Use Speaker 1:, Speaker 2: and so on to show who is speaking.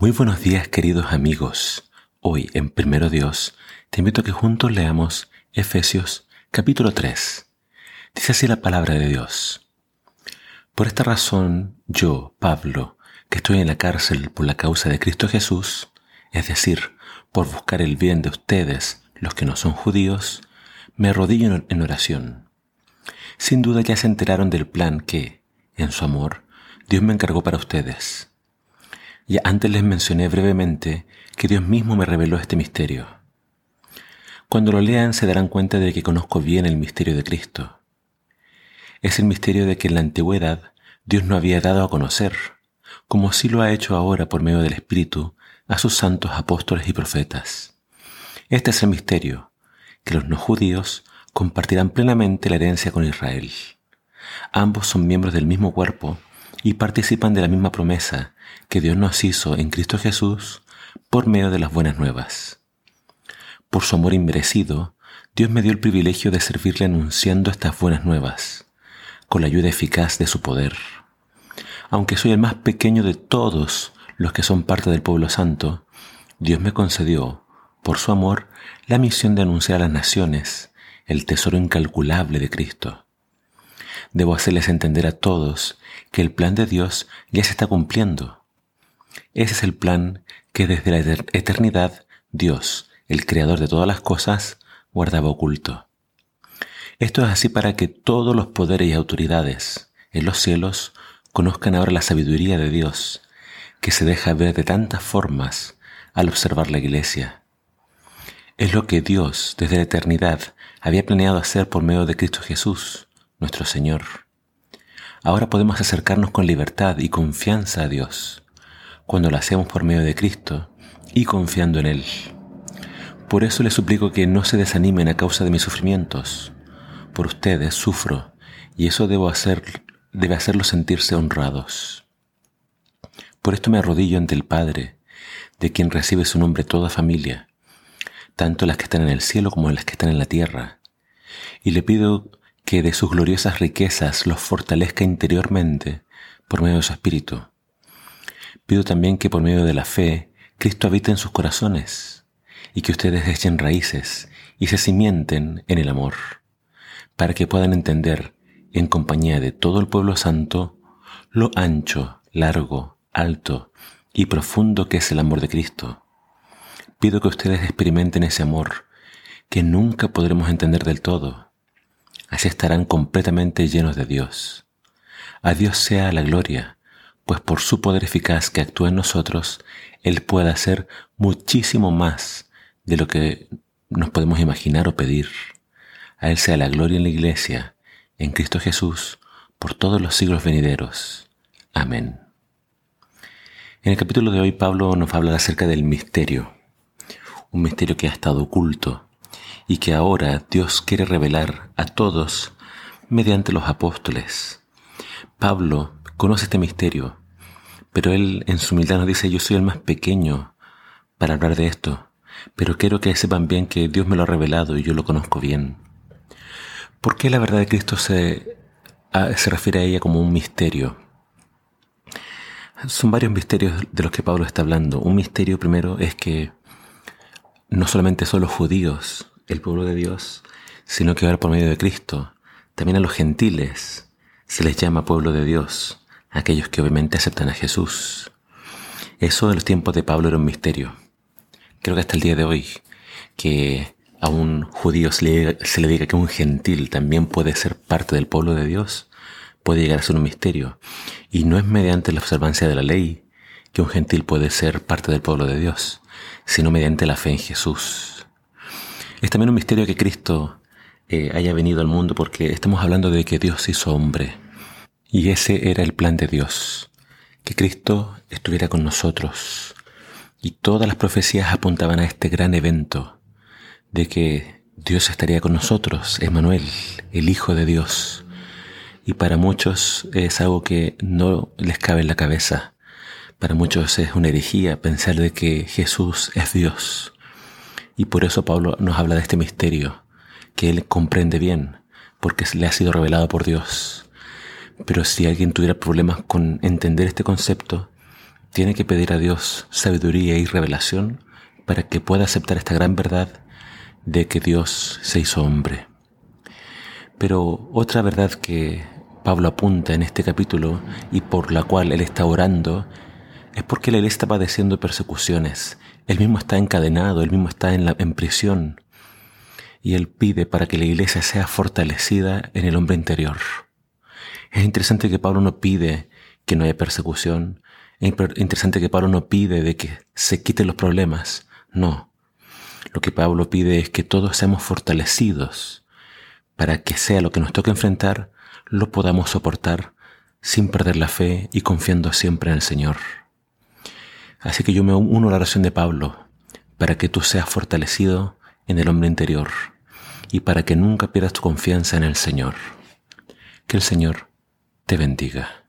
Speaker 1: Muy buenos días queridos amigos. Hoy en Primero Dios te invito a que juntos leamos Efesios capítulo 3. Dice así la palabra de Dios. Por esta razón yo, Pablo, que estoy en la cárcel por la causa de Cristo Jesús, es decir, por buscar el bien de ustedes, los que no son judíos, me arrodillo en oración. Sin duda ya se enteraron del plan que, en su amor, Dios me encargó para ustedes y antes les mencioné brevemente que Dios mismo me reveló este misterio. Cuando lo lean se darán cuenta de que conozco bien el misterio de Cristo. Es el misterio de que en la antigüedad Dios no había dado a conocer, como sí lo ha hecho ahora por medio del Espíritu a sus santos apóstoles y profetas. Este es el misterio, que los no judíos compartirán plenamente la herencia con Israel. Ambos son miembros del mismo cuerpo y participan de la misma promesa que Dios nos hizo en Cristo Jesús por medio de las buenas nuevas. Por su amor inmerecido, Dios me dio el privilegio de servirle anunciando estas buenas nuevas, con la ayuda eficaz de su poder. Aunque soy el más pequeño de todos los que son parte del pueblo santo, Dios me concedió, por su amor, la misión de anunciar a las naciones el tesoro incalculable de Cristo. Debo hacerles entender a todos que el plan de Dios ya se está cumpliendo. Ese es el plan que desde la eternidad Dios, el creador de todas las cosas, guardaba oculto. Esto es así para que todos los poderes y autoridades en los cielos conozcan ahora la sabiduría de Dios, que se deja ver de tantas formas al observar la iglesia. Es lo que Dios desde la eternidad había planeado hacer por medio de Cristo Jesús, nuestro Señor. Ahora podemos acercarnos con libertad y confianza a Dios, cuando lo hacemos por medio de Cristo y confiando en Él. Por eso les suplico que no se desanimen a causa de mis sufrimientos. Por ustedes sufro y eso debe hacerlos sentirse honrados. Por esto me arrodillo ante el Padre, de quien recibe su nombre toda familia, tanto las que están en el cielo como las que están en la tierra, y le pido que de sus gloriosas riquezas los fortalezca interiormente por medio de su Espíritu. Pido también que por medio de la fe Cristo habite en sus corazones y que ustedes echen raíces y se cimienten en el amor, para que puedan entender, en compañía de todo el pueblo santo, lo ancho, largo, alto y profundo que es el amor de Cristo. Pido que ustedes experimenten ese amor que nunca podremos entender del todo así estarán completamente llenos de Dios. A Dios sea la gloria, pues por su poder eficaz que actúa en nosotros, Él puede hacer muchísimo más de lo que nos podemos imaginar o pedir. A Él sea la gloria en la iglesia, en Cristo Jesús, por todos los siglos venideros. Amén. En el capítulo de hoy Pablo nos habla acerca del misterio, un misterio que ha estado oculto, y que ahora Dios quiere revelar a todos mediante los apóstoles. Pablo conoce este misterio, pero él en su humildad nos dice, yo soy el más pequeño para hablar de esto, pero quiero que sepan bien que Dios me lo ha revelado y yo lo conozco bien. ¿Por qué la verdad de Cristo se, se refiere a ella como un misterio? Son varios misterios de los que Pablo está hablando. Un misterio primero es que no solamente son los judíos el pueblo de Dios, sino que ahora por medio de Cristo, también a los gentiles se les llama pueblo de Dios, aquellos que obviamente aceptan a Jesús. Eso en los tiempos de Pablo era un misterio. Creo que hasta el día de hoy, que a un judío se le, diga que un gentil también puede ser parte del pueblo de Dios, puede llegar a ser un misterio. Y no es mediante la observancia de la ley que un gentil puede ser parte del pueblo de Dios, sino mediante la fe en Jesús. Es también un misterio que Cristo eh, haya venido al mundo porque estamos hablando de que Dios hizo hombre. Y ese era el plan de Dios, que Cristo estuviera con nosotros. Y todas las profecías apuntaban a este gran evento, de que Dios estaría con nosotros, Emanuel, el Hijo de Dios. Y para muchos es algo que no les cabe en la cabeza. Para muchos es una herejía pensar de que Jesús es Dios. Y por eso Pablo nos habla de este misterio, que él comprende bien, porque le ha sido revelado por Dios. Pero si alguien tuviera problemas con entender este concepto, tiene que pedir a Dios sabiduría y revelación para que pueda aceptar esta gran verdad de que Dios se hizo hombre. Pero otra verdad que Pablo apunta en este capítulo y por la cual él está orando es porque él está padeciendo persecuciones. Él mismo está encadenado, él mismo está en, la, en prisión. Y él pide para que la iglesia sea fortalecida en el hombre interior. Es interesante que Pablo no pide que no haya persecución. Es interesante que Pablo no pide de que se quiten los problemas. No. Lo que Pablo pide es que todos seamos fortalecidos para que sea lo que nos toque enfrentar, lo podamos soportar sin perder la fe y confiando siempre en el Señor. Así que yo me uno a la oración de Pablo para que tú seas fortalecido en el hombre interior y para que nunca pierdas tu confianza en el Señor. Que el Señor te bendiga.